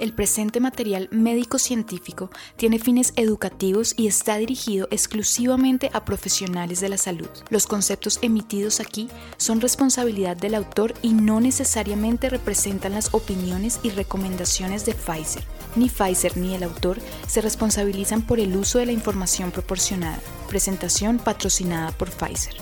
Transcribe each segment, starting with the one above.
El presente material médico-científico tiene fines educativos y está dirigido exclusivamente a profesionales de la salud. Los conceptos emitidos aquí son responsabilidad del autor y no necesariamente representan las opiniones y recomendaciones de Pfizer. Ni Pfizer ni el autor se responsabilizan por el uso de la información proporcionada. Presentación patrocinada por Pfizer.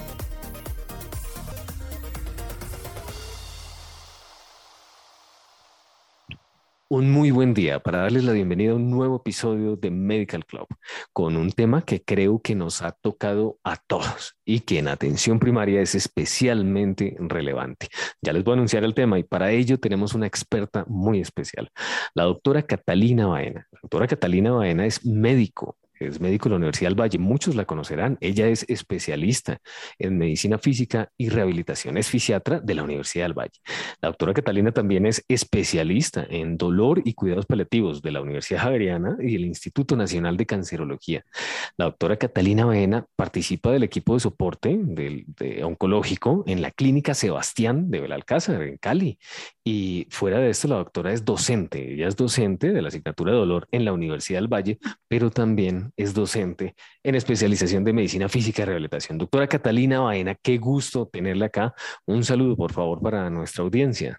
Un muy buen día para darles la bienvenida a un nuevo episodio de Medical Club con un tema que creo que nos ha tocado a todos y que en atención primaria es especialmente relevante. Ya les voy a anunciar el tema y para ello tenemos una experta muy especial, la doctora Catalina Baena. La doctora Catalina Baena es médico, es médico de la Universidad del Valle, muchos la conocerán. Ella es especialista en medicina física y rehabilitación, es fisiatra de la Universidad del Valle. La doctora Catalina también es especialista en dolor y cuidados paliativos de la Universidad Javeriana y el Instituto Nacional de Cancerología. La doctora Catalina Baena participa del equipo de soporte oncológico en la clínica Sebastián de Belalcázar, en Cali. Y fuera de esto, la doctora es docente. Ella es docente de la asignatura de dolor en la Universidad del Valle, pero también es docente en especialización de medicina física y rehabilitación. Doctora Catalina Baena, qué gusto tenerla acá. Un saludo, por favor, para nuestra audiencia.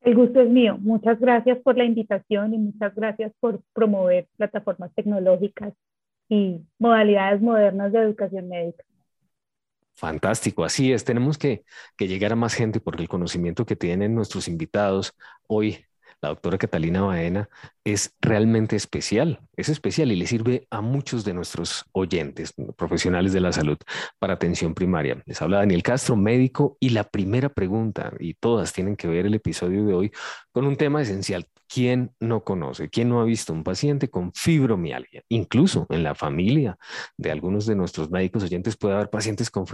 El gusto es mío. Muchas gracias por la invitación y muchas gracias por promover plataformas tecnológicas y modalidades modernas de educación médica. Fantástico, así es. Tenemos que, que, llegar a más gente porque el conocimiento que tienen nuestros invitados hoy la doctora Catalina Baena es realmente especial, es especial y le sirve a muchos de nuestros oyentes, profesionales de la salud, para atención primaria. Les habla Daniel Castro, médico, y la primera pregunta, y todas tienen que ver el episodio de hoy con un tema esencial. ¿Quién no conoce? ¿Quién no ha visto un paciente con fibromialgia? Incluso en la familia de algunos de nuestros médicos oyentes puede haber pacientes con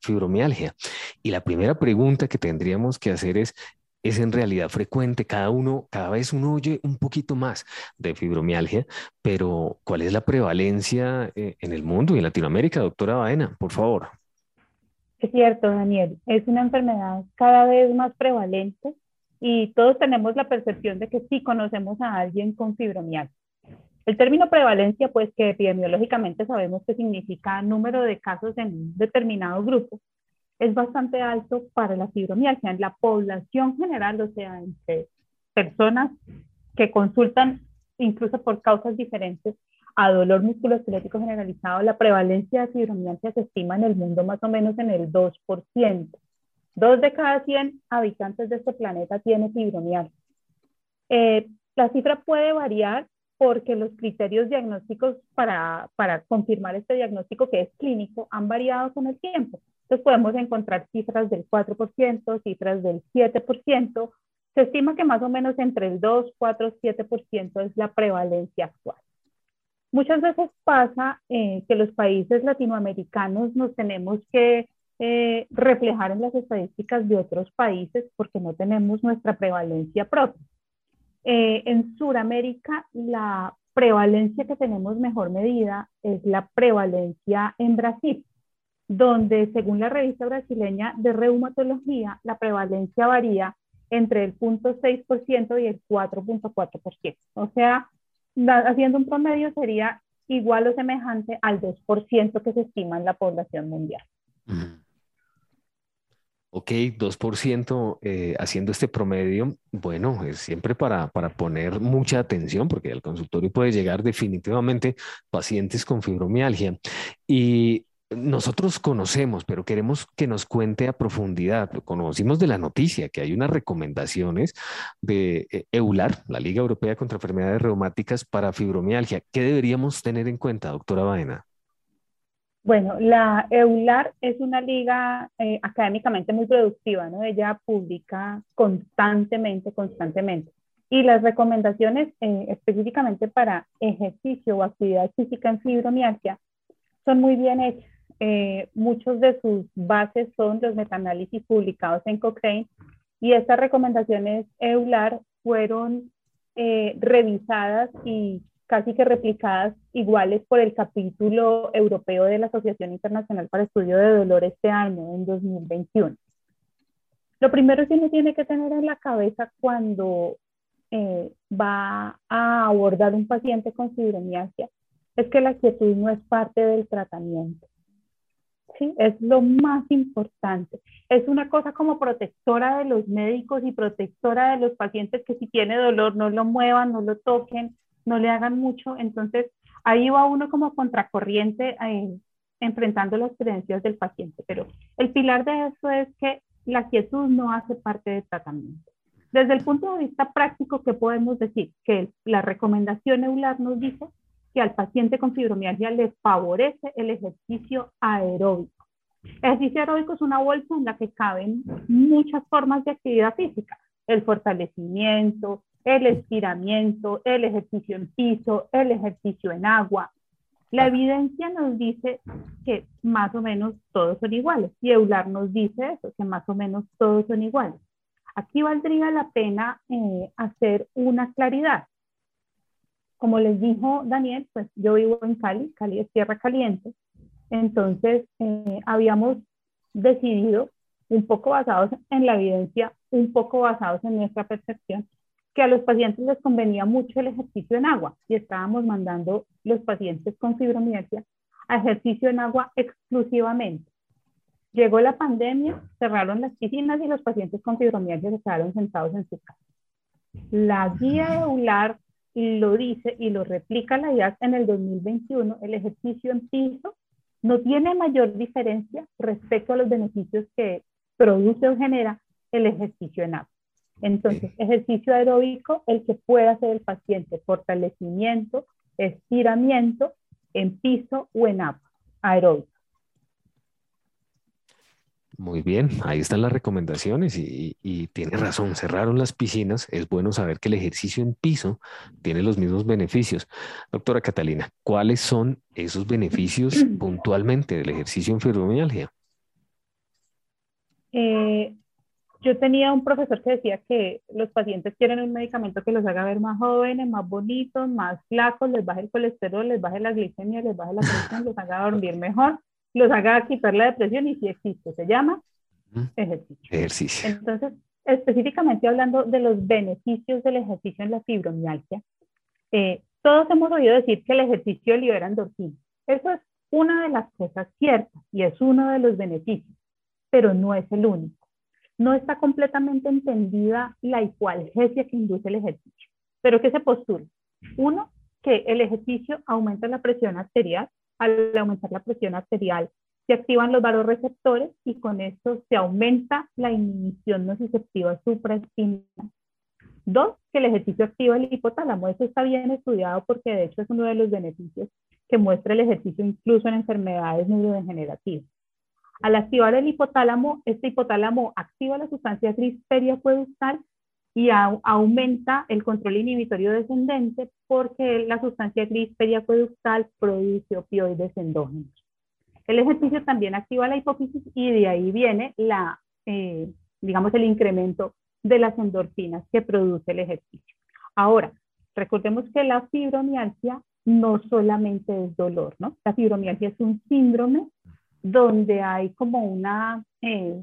fibromialgia. Y la primera pregunta que tendríamos que hacer es, es en realidad frecuente. Cada uno, cada vez uno oye un poquito más de fibromialgia, pero ¿cuál es la prevalencia eh, en el mundo y en Latinoamérica, doctora Baena? Por favor. Es cierto, Daniel. Es una enfermedad cada vez más prevalente y todos tenemos la percepción de que sí conocemos a alguien con fibromialgia. El término prevalencia, pues que epidemiológicamente sabemos que significa número de casos en un determinado grupo, es bastante alto para la fibromialgia en la población general, o sea, entre personas que consultan incluso por causas diferentes a dolor musculoesquelético generalizado, la prevalencia de fibromialgia se estima en el mundo más o menos en el 2%. Dos de cada 100 habitantes de este planeta tienen fibromialgia. Eh, la cifra puede variar porque los criterios diagnósticos para, para confirmar este diagnóstico que es clínico han variado con el tiempo. Entonces podemos encontrar cifras del 4%, cifras del 7%. Se estima que más o menos entre el 2, 4, 7% es la prevalencia actual. Muchas veces pasa eh, que los países latinoamericanos nos tenemos que eh, reflejar en las estadísticas de otros países porque no tenemos nuestra prevalencia propia. Eh, en Sudamérica, la prevalencia que tenemos mejor medida es la prevalencia en Brasil donde según la revista brasileña de reumatología, la prevalencia varía entre el 0.6% y el 4.4%. O sea, haciendo un promedio sería igual o semejante al 2% que se estima en la población mundial. Ok, 2% eh, haciendo este promedio, bueno, es siempre para, para poner mucha atención porque al consultorio puede llegar definitivamente pacientes con fibromialgia. Y nosotros conocemos, pero queremos que nos cuente a profundidad. Conocimos de la noticia que hay unas recomendaciones de eh, EULAR, la Liga Europea contra Enfermedades Reumáticas para Fibromialgia. ¿Qué deberíamos tener en cuenta, doctora Baena? Bueno, la EULAR es una liga eh, académicamente muy productiva, ¿no? Ella publica constantemente, constantemente. Y las recomendaciones eh, específicamente para ejercicio o actividad física en fibromialgia son muy bien hechas. Eh, muchos de sus bases son los metaanálisis publicados en Cochrane y estas recomendaciones EULAR fueron eh, revisadas y casi que replicadas iguales por el capítulo europeo de la Asociación Internacional para Estudio de Dolor este año, en 2021. Lo primero que uno tiene que tener en la cabeza cuando eh, va a abordar un paciente con fibromialgia es que la quietud no es parte del tratamiento. ¿Sí? Es lo más importante. Es una cosa como protectora de los médicos y protectora de los pacientes que si tiene dolor no lo muevan, no lo toquen, no le hagan mucho. Entonces, ahí va uno como contracorriente eh, enfrentando las creencias del paciente. Pero el pilar de eso es que la quietud no hace parte del tratamiento. Desde el punto de vista práctico, ¿qué podemos decir? Que la recomendación EULAR nos dice que al paciente con fibromialgia le favorece el ejercicio aeróbico. El ejercicio aeróbico es una bolsa en la que caben muchas formas de actividad física, el fortalecimiento, el estiramiento, el ejercicio en piso, el ejercicio en agua. La evidencia nos dice que más o menos todos son iguales y EULAR nos dice eso, que más o menos todos son iguales. Aquí valdría la pena eh, hacer una claridad. Como les dijo Daniel, pues yo vivo en Cali, Cali es tierra caliente, entonces eh, habíamos decidido, un poco basados en la evidencia, un poco basados en nuestra percepción, que a los pacientes les convenía mucho el ejercicio en agua y estábamos mandando los pacientes con fibromialgia a ejercicio en agua exclusivamente. Llegó la pandemia, cerraron las piscinas y los pacientes con fibromialgia se quedaron sentados en su casa. La guía EULAR lo dice y lo replica la IAS en el 2021, el ejercicio en piso no tiene mayor diferencia respecto a los beneficios que produce o genera el ejercicio en agua. Entonces, ejercicio aeróbico, el que pueda hacer el paciente, fortalecimiento, estiramiento en piso o en agua, aeróbico. Muy bien, ahí están las recomendaciones y, tiene razón, cerraron las piscinas, es bueno saber que el ejercicio en piso tiene los mismos beneficios. Doctora Catalina, ¿cuáles son esos beneficios puntualmente del ejercicio en fibromialgia? Eh, yo tenía un profesor que decía que los pacientes quieren un medicamento que los haga ver más jóvenes, más bonitos, más flacos, les baje el colesterol, les baje la glicemia, les baje la presión, los haga dormir mejor los haga quitar la depresión y si existe, se llama ejercicio. Ejercicio. Entonces, específicamente hablando de los beneficios del ejercicio en la fibromialgia, eh, todos hemos oído decir que el ejercicio libera endorfina. Eso es una de las cosas ciertas y es uno de los beneficios, pero no es el único. No está completamente entendida la hipoalgesia que induce el ejercicio. Pero ¿qué se postula? Uno, que el ejercicio aumenta la presión arterial, al aumentar la presión arterial se activan los varoreceptores y con esto se aumenta la inhibición nociceptiva supraespinal. Dos, que el ejercicio activa el hipotálamo. Eso está bien estudiado porque de hecho es uno de los beneficios que muestra el ejercicio incluso en enfermedades neurodegenerativas. Al activar el hipotálamo, este hipotálamo activa la sustancia gris periacueductal y aumenta el control inhibitorio descendente porque la sustancia gris periacueductal produce opioides endógenos. El ejercicio también activa la hipófisis y de ahí viene la, eh, digamos, el incremento de las endorfinas que produce el ejercicio. Ahora, recordemos que la fibromialgia no solamente es dolor, ¿no? La fibromialgia es un síndrome donde hay como una eh,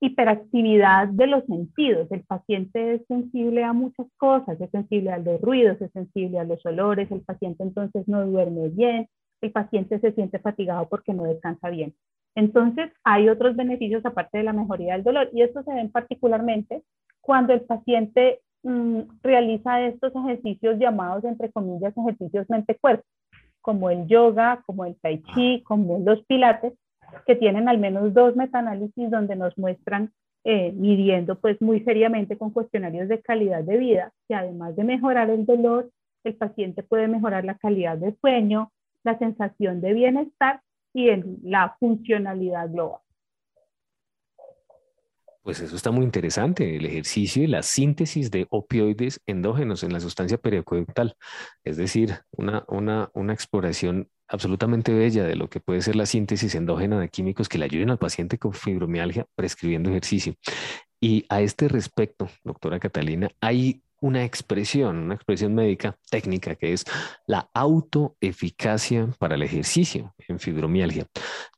hiperactividad de los sentidos. El paciente es sensible a muchas cosas, es sensible a los ruidos, es sensible a los olores, el paciente entonces no duerme bien, el paciente se siente fatigado porque no descansa bien. Entonces, hay otros beneficios aparte de la mejoría del dolor y esto se ven particularmente cuando el paciente mm, realiza estos ejercicios llamados, entre comillas, ejercicios mente-cuerpo, como el yoga, como el tai chi, como los pilates, que tienen al menos dos metaanálisis donde nos muestran, eh, midiendo pues muy seriamente con cuestionarios de calidad de vida, que además de mejorar el dolor, el paciente puede mejorar la calidad de sueño, la sensación de bienestar y la funcionalidad global. Pues eso está muy interesante, el ejercicio y la síntesis de opioides endógenos en la sustancia periacueductal, es decir, una, una, una exploración absolutamente bella de lo que puede ser la síntesis endógena de químicos que le ayuden al paciente con fibromialgia prescribiendo ejercicio. Y a este respecto, doctora Catalina, hay una expresión, una expresión médica técnica que es la autoeficacia para el ejercicio en fibromialgia.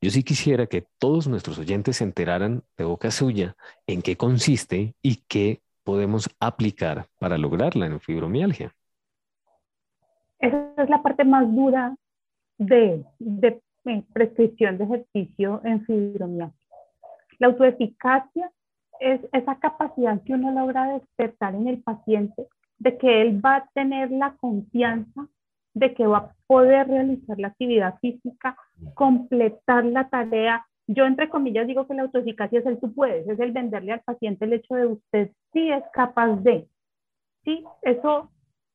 Yo sí quisiera que todos nuestros oyentes se enteraran de boca suya en qué consiste y qué podemos aplicar para lograrla en fibromialgia? Esa es la parte más dura de, de eh, prescripción de ejercicio en fibromialgia. La autoeficacia es esa capacidad que uno logra despertar en el paciente de que él va a tener la confianza de que va a poder realizar la actividad física, completar la tarea. Yo, entre comillas, digo que la autoeficacia es el tú puedes, es el venderle al paciente el hecho de usted sí es capaz de. Sí, eso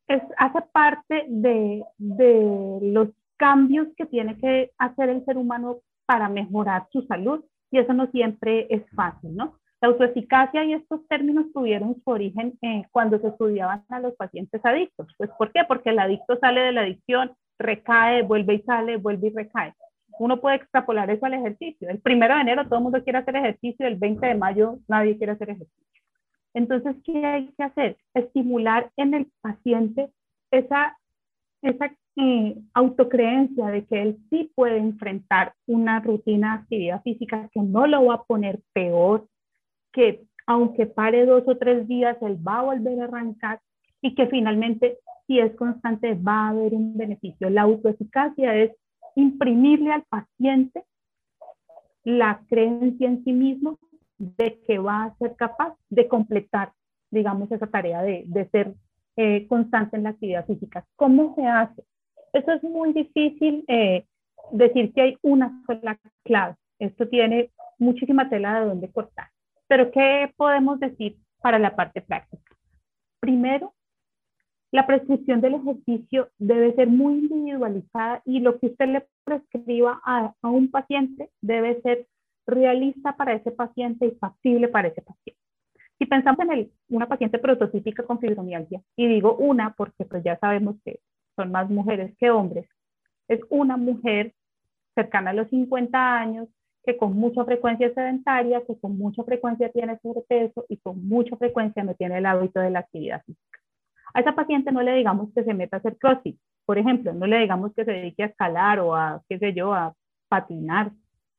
es, hace parte de, de los cambios que tiene que hacer el ser humano para mejorar su salud y eso no siempre es fácil, ¿no? La autoeficacia y estos términos tuvieron su origen eh, cuando se estudiaban a los pacientes adictos. Pues, ¿Por qué? Porque el adicto sale de la adicción, recae, vuelve y sale, vuelve y recae. Uno puede extrapolar eso al ejercicio. El primero de enero todo el mundo quiere hacer ejercicio, el 20 de mayo nadie quiere hacer ejercicio. Entonces, ¿qué hay que hacer? Estimular en el paciente esa, esa eh, autocreencia de que él sí puede enfrentar una rutina de actividad física que no lo va a poner peor, que aunque pare dos o tres días, él va a volver a arrancar y que finalmente, si es constante, va a haber un beneficio. La autoeficacia es imprimirle al paciente la creencia en sí mismo de que va a ser capaz de completar, digamos, esa tarea de, de ser eh, constante en la actividad física. ¿Cómo se hace? Eso es muy difícil eh, decir que hay una sola clave. Esto tiene muchísima tela de donde cortar. Pero ¿qué podemos decir para la parte práctica? Primero, la prescripción del ejercicio debe ser muy individualizada y lo que usted le prescriba a, a, un paciente debe ser realista para ese paciente y factible para ese paciente. Si pensamos en una paciente prototípica con fibromialgia, y digo una porque pues ya sabemos que son más mujeres que hombres, es una mujer cercana a los 50 años que con mucha frecuencia es sedentaria, que con mucha frecuencia tiene sobrepeso y con mucha frecuencia no tiene el hábito de la actividad física. A esa paciente no le digamos que se meta a hacer crossfit, por ejemplo, no le digamos que se dedique a escalar o a, qué sé yo, a patinar.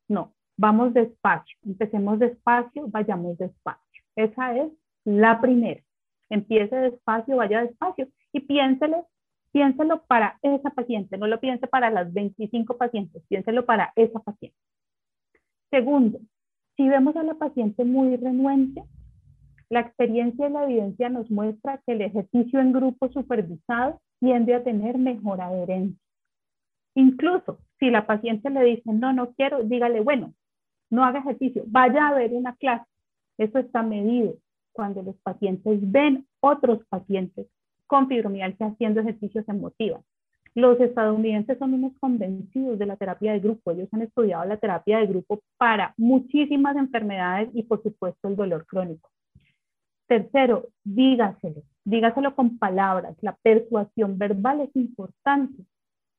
No, vamos despacio, empecemos despacio, vayamos despacio. Esa es la primera. Empiece despacio, vaya despacio y piénselo, piénselo para esa paciente, no lo piense para las 25 pacientes, piénselo para esa paciente. Segundo, si vemos a la paciente muy renuente, la experiencia y la evidencia nos muestra que el ejercicio en grupo supervisado tiende a tener mejor adherencia. Incluso si la paciente le dice, no, no quiero, dígale, bueno, no haga ejercicio, vaya a ver una clase. Eso está medido cuando los pacientes ven otros pacientes con fibromialgia haciendo ejercicios se motivan. Los estadounidenses son unos convencidos de la terapia de grupo. Ellos han estudiado la terapia de grupo para muchísimas enfermedades y por supuesto el dolor crónico. Tercero, dígaselo. Dígaselo con palabras. La persuasión verbal es importante.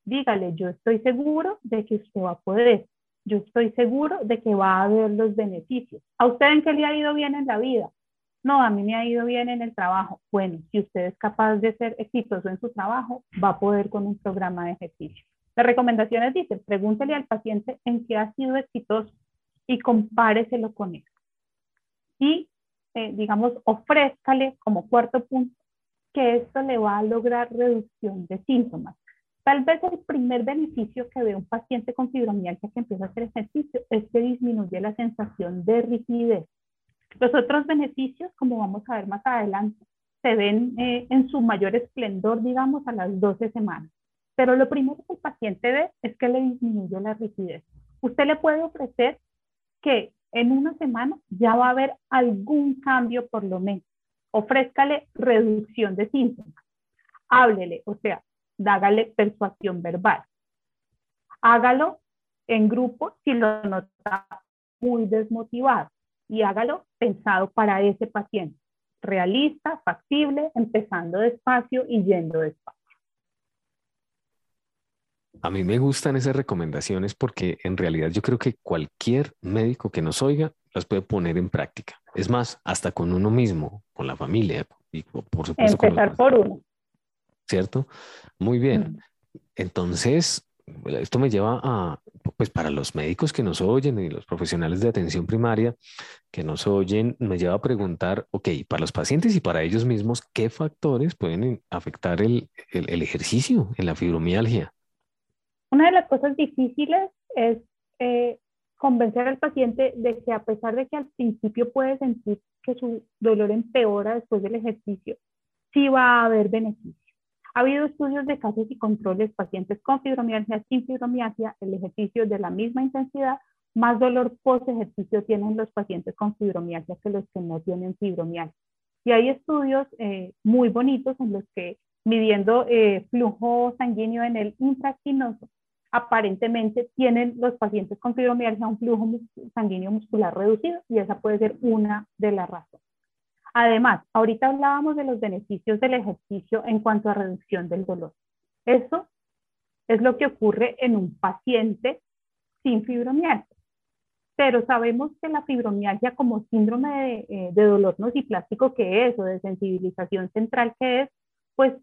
Dígale, yo estoy seguro de que usted va a poder. Yo estoy seguro de que va a haber los beneficios. ¿A usted en qué le ha ido bien en la vida? No, a mí me ha ido bien en el trabajo. Bueno, si usted es capaz de ser exitoso en su trabajo, va a poder con un programa de ejercicio. Las recomendaciones dicen, pregúntele al paciente en qué ha sido exitoso y compáreselo con él. Y, eh, digamos, ofrézcale como cuarto punto que esto le va a lograr reducción de síntomas. Tal vez el primer beneficio que ve un paciente con fibromialgia que empieza a hacer ejercicio es que disminuye la sensación de rigidez los otros beneficios, como vamos a ver más adelante, se ven eh, en su mayor esplendor, digamos, a las 12 semanas. Pero lo primero que el paciente ve es que le disminuye la rigidez. Usted le puede ofrecer que en una semana ya va a haber algún cambio por lo menos. Ofrézcale reducción de síntomas. Háblele, o sea, dágale persuasión verbal. Hágalo en grupo si lo nota muy desmotivado y hágalo pensado para ese paciente. Realista, factible, empezando despacio y yendo despacio. A mí me gustan esas recomendaciones porque en realidad yo creo que cualquier médico que nos oiga las puede poner en práctica. Es más, hasta con uno mismo, con la familia y por supuesto. Empezar por uno. ¿Cierto? Muy bien. Entonces, esto me lleva a pues para los médicos que nos oyen y los profesionales de atención primaria que nos oyen, me lleva a preguntar, ok, para los pacientes y para ellos mismos, ¿qué factores pueden afectar el, el, ejercicio en la fibromialgia? Una de las cosas difíciles es eh, convencer al paciente de que a pesar de que al principio puede sentir que su dolor empeora después del ejercicio, sí va a haber beneficio. Ha habido estudios de casos y controles pacientes con fibromialgia, sin fibromialgia, el ejercicio de la misma intensidad, más dolor post ejercicio tienen los pacientes con fibromialgia que los que no tienen fibromialgia. Y hay estudios eh, muy bonitos en los que midiendo eh, flujo sanguíneo en el intraquinoso, aparentemente tienen los pacientes con fibromialgia un flujo sanguíneo muscular reducido y esa puede ser una de las razones. Además, ahorita hablábamos de los beneficios del ejercicio en cuanto a reducción del dolor. Eso es lo que ocurre en un paciente sin fibromialgia. Pero sabemos que la fibromialgia como síndrome de, eh, dolor nociplástico que es o de sensibilización central que es, pues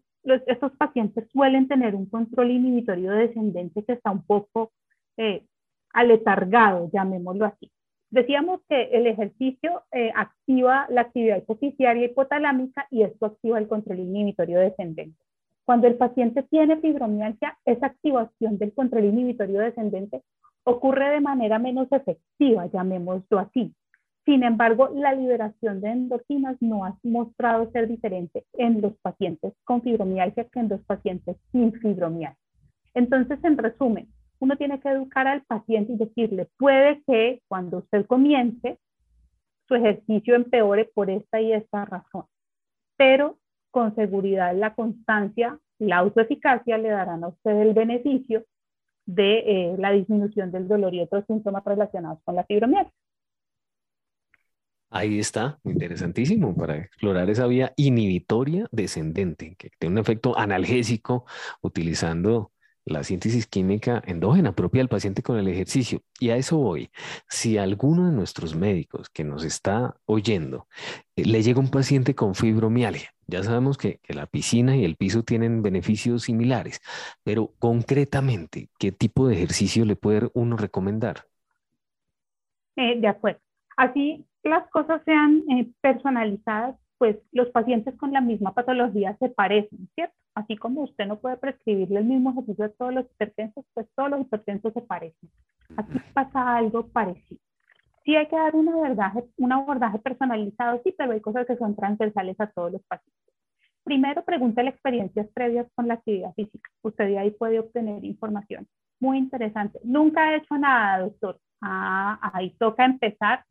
estos pacientes suelen tener un control inhibitorio descendente que está un poco eh, aletargado, llamémoslo así. Decíamos que el ejercicio eh, activa la actividad hipoficiaria hipotalámica y esto activa el control inhibitorio descendente. Cuando el paciente tiene fibromialgia, esa activación del control inhibitorio descendente ocurre de manera menos efectiva, llamémoslo así. Sin embargo, la liberación de endorfinas no ha mostrado ser diferente en los pacientes con fibromialgia que en los pacientes sin fibromialgia. Entonces, en resumen, uno tiene que educar al paciente y decirle, puede que cuando usted comience, su ejercicio empeore por esta y esta razón, pero con seguridad la constancia, la autoeficacia le darán a usted el beneficio de eh, la disminución del dolor y otros síntomas relacionados con la fibromialgia. Ahí está, interesantísimo para explorar esa vía inhibitoria descendente, que tiene un efecto analgésico utilizando la síntesis química endógena propia del paciente con el ejercicio. Y a eso voy. Si alguno de nuestros médicos que nos está oyendo eh, le llega un paciente con fibromialgia, ya sabemos que, la piscina y el piso tienen beneficios similares, pero concretamente, ¿qué tipo de ejercicio le puede uno recomendar? Eh, de acuerdo. Así las cosas sean eh, personalizadas, pues los pacientes con la misma patología se parecen, ¿cierto? Así como usted no puede prescribirle el mismo ejercicio a todos los hipertensos, pues todos los hipertensos se parecen. Aquí pasa algo parecido. Sí hay que dar un abordaje, un abordaje personalizado, sí, pero hay cosas que son transversales a todos los pacientes. Primero, las experiencias previas con la actividad física. Usted de ahí puede obtener información. Muy interesante. Nunca he hecho nada, doctor. Ah, ahí toca empezar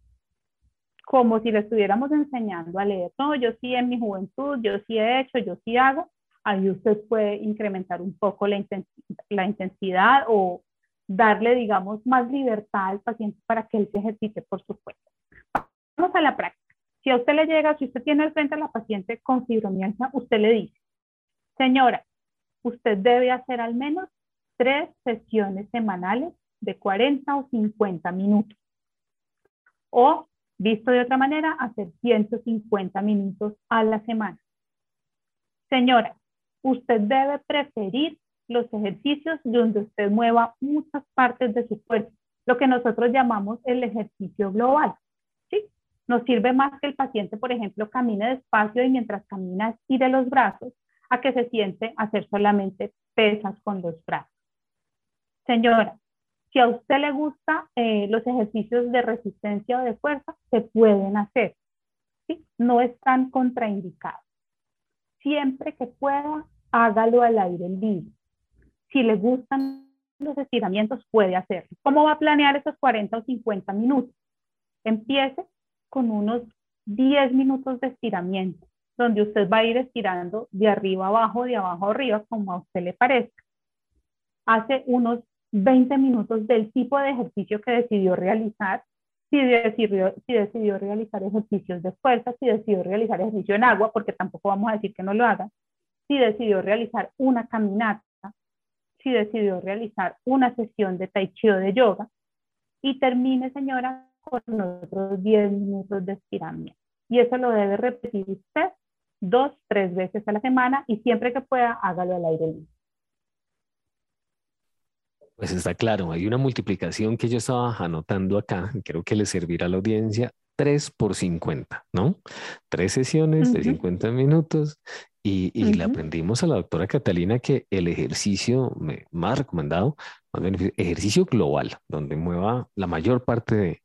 como si le estuviéramos enseñando a leer. No, yo sí en mi juventud, yo sí he hecho, yo sí hago. Ahí usted puede incrementar un poco la intensidad, o darle, digamos, más libertad al paciente para que él se ejercite por su cuenta. Vamos a la práctica. Si a usted le llega, si usted tiene al frente a la paciente con fibromialgia, usted le dice, señora, usted debe hacer al menos tres sesiones semanales de 40 o 50 minutos. O Visto de otra manera, hacer 150 minutos a la semana. Señora, usted debe preferir los ejercicios donde usted mueva muchas partes de su cuerpo, lo que nosotros llamamos el ejercicio global. ¿sí? Nos sirve más que el paciente, por ejemplo, camine despacio y mientras camina estire los brazos a que se siente hacer solamente pesas con los brazos. Señora, si a usted le gusta eh, los ejercicios de resistencia o de fuerza, se pueden hacer. ¿sí? No están contraindicados. Siempre que pueda, hágalo al aire libre. Si le gustan los estiramientos, puede hacerlo. ¿Cómo va a planear esos 40 o 50 minutos? Empiece con unos 10 minutos de estiramiento, donde usted va a ir estirando de arriba abajo, de abajo arriba, como a usted le parezca. Hace unos 20 minutos del tipo de ejercicio que decidió realizar, si decidió, si decidió realizar ejercicios de fuerza, si decidió realizar ejercicio en agua, porque tampoco vamos a decir que no lo haga, si decidió realizar una caminata, si decidió realizar una sesión de tai chi o de yoga, y termine, señora, con otros 10 minutos de estiramiento. Y eso lo debe repetir usted dos, tres veces a la semana y siempre que pueda, hágalo al aire libre. Pues está claro, hay una multiplicación que yo estaba anotando acá, creo que le servirá a la audiencia, 3 por 50, ¿no? Tres sesiones de 50 minutos y, le aprendimos a la doctora Catalina que el ejercicio más recomendado, más ejercicio global, donde mueva la mayor parte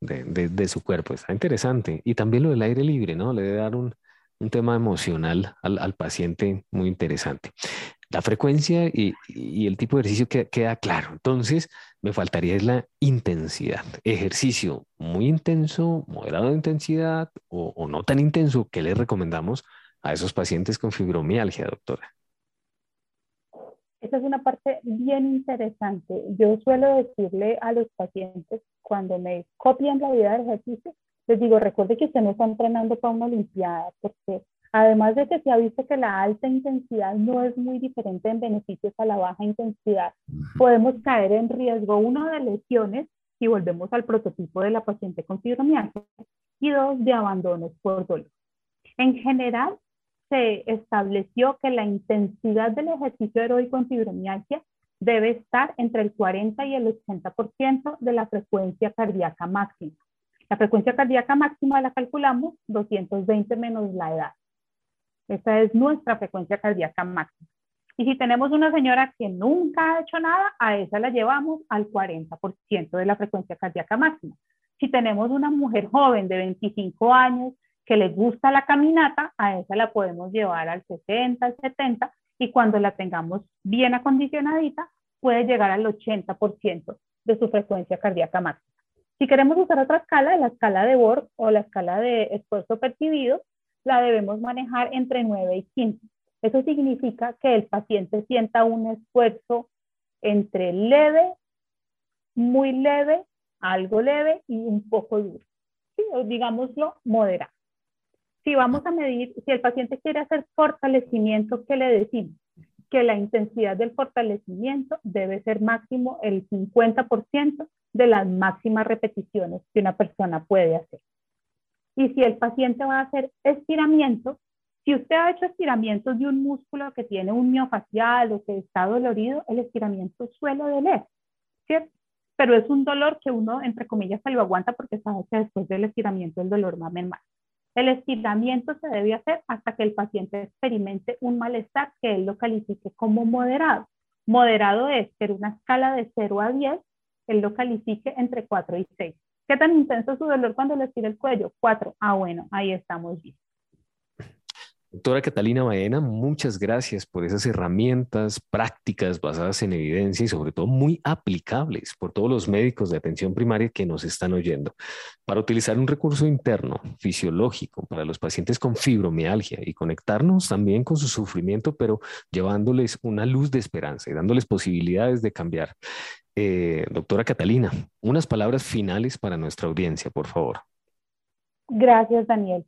de, su cuerpo. Está interesante. Y también lo del aire libre, ¿no? Le debe dar un, tema emocional al, paciente muy interesante. La frecuencia y, el tipo de ejercicio que, queda claro. Entonces, me faltaría es la intensidad. Ejercicio muy intenso, moderado de intensidad o, o no tan intenso, ¿qué le recomendamos a esos pacientes con fibromialgia, doctora? Esa es una parte bien interesante. Yo suelo decirle a los pacientes cuando me copian la vida del ejercicio, les digo, recuerde que usted no está entrenando para una olimpiada, porque además de que se ha visto que la alta intensidad no es muy diferente en beneficios a la baja intensidad, podemos caer en riesgo, uno, de lesiones, si volvemos al prototipo de la paciente con fibromialgia, y dos, de abandonos por dolor. En general, se estableció que la intensidad del ejercicio heroico en fibromialgia debe estar entre el 40 y el 80% de la frecuencia cardíaca máxima. La frecuencia cardíaca máxima la calculamos 220 menos la edad. Esa es nuestra frecuencia cardíaca máxima. Y si tenemos una señora que nunca ha hecho nada, a esa la llevamos al 40% de la frecuencia cardíaca máxima. Si tenemos una mujer joven de 25 años que le gusta la caminata, a esa la podemos llevar al 60, al 70 y cuando la tengamos bien acondicionadita, puede llegar al 80% de su frecuencia cardíaca máxima. Si queremos usar otra escala, la escala de Borg o la escala de esfuerzo percibido, la debemos manejar entre 9 y 15. Eso significa que el paciente sienta un esfuerzo entre leve, muy leve, algo leve y un poco duro. Digámoslo moderado. Si vamos a medir, si el paciente quiere hacer fortalecimiento, ¿qué le decimos? Que la intensidad del fortalecimiento debe ser máximo el 50% de las máximas repeticiones que una persona puede hacer. Y si el paciente va a hacer estiramiento, si usted ha hecho estiramientos de un músculo que tiene un miofacial o que está dolorido, el estiramiento suele doler, ¿cierto? Pero es un dolor que uno, entre comillas, se lo aguanta porque sabe que después del estiramiento el dolor va a menor. El estiramiento se debe hacer hasta que el paciente experimente un malestar que él lo califique como moderado. Moderado es que en una escala de 0 a 10, él lo califique entre 4 y 6. ¿Qué tan intenso es su dolor cuando le estira el cuello? 4. Ah, bueno, ahí estamos bien. Doctora Catalina Baena, muchas gracias por esas herramientas prácticas basadas en evidencia y sobre todo muy aplicables por todos los médicos de atención primaria que nos están oyendo. Para utilizar un recurso interno, fisiológico, para los pacientes con fibromialgia y conectarnos también con su sufrimiento, pero llevándoles una luz de esperanza y dándoles posibilidades de cambiar. Eh, doctora Catalina, unas palabras finales para nuestra audiencia, por favor. Gracias, Daniel.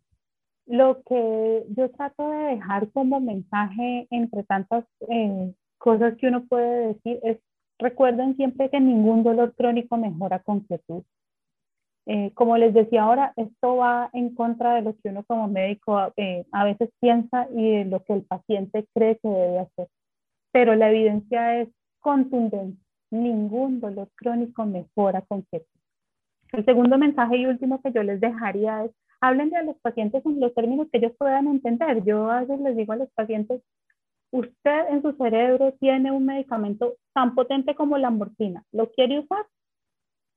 Lo que yo trato de dejar como mensaje entre tantas eh, cosas que uno puede decir es, recuerden siempre que ningún dolor crónico mejora con quietud. Eh, como les decía ahora, esto va en contra de lo que uno como médico eh, a veces piensa y de lo que el paciente cree que debe hacer. Pero la evidencia es contundente. Ningún dolor crónico mejora con quietud. El segundo mensaje y último que yo les dejaría es, háblenle a los pacientes en los términos que ellos puedan entender. Yo a veces les digo a los pacientes, usted en su cerebro tiene un medicamento tan potente como la morfina, ¿lo quiere usar?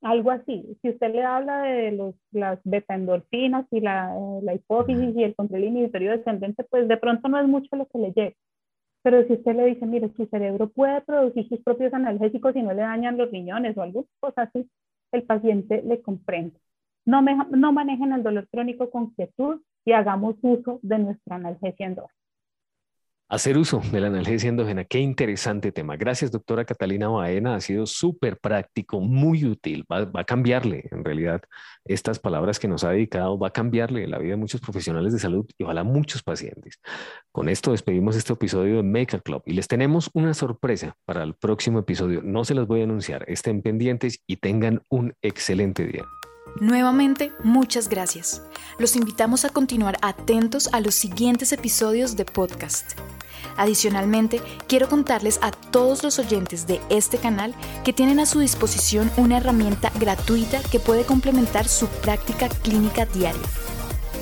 Algo así. Si usted le habla de los, las beta-endorfinas y la, eh, la, hipófisis y el control inhibitorio descendente, pues de pronto no es mucho lo que le llega. Pero si usted le dice, mire, su cerebro puede producir sus propios analgésicos y no le dañan los riñones o algo, pues así, el paciente le comprende. No, manejen el dolor crónico con quietud y hagamos uso de nuestra analgesia endógena. Hacer uso de la analgesia endógena, qué interesante tema. Gracias, doctora Catalina Baena. Ha sido súper práctico, muy útil. Va, va, a cambiarle, en realidad, estas palabras que nos ha dedicado, va a cambiarle la vida de muchos profesionales de salud y ojalá muchos pacientes. Con esto despedimos este episodio de Maker Club y les tenemos una sorpresa para el próximo episodio. No se las voy a anunciar. Estén pendientes y tengan un excelente día. Nuevamente, muchas gracias. Los invitamos a continuar atentos a los siguientes episodios de podcast. Adicionalmente, quiero contarles a todos los oyentes de este canal que tienen a su disposición una herramienta gratuita que puede complementar su práctica clínica diaria.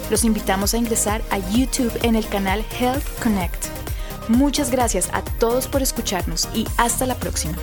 Los invitamos a ingresar a YouTube en el canal Health Connect. Muchas gracias a todos por escucharnos y hasta la próxima.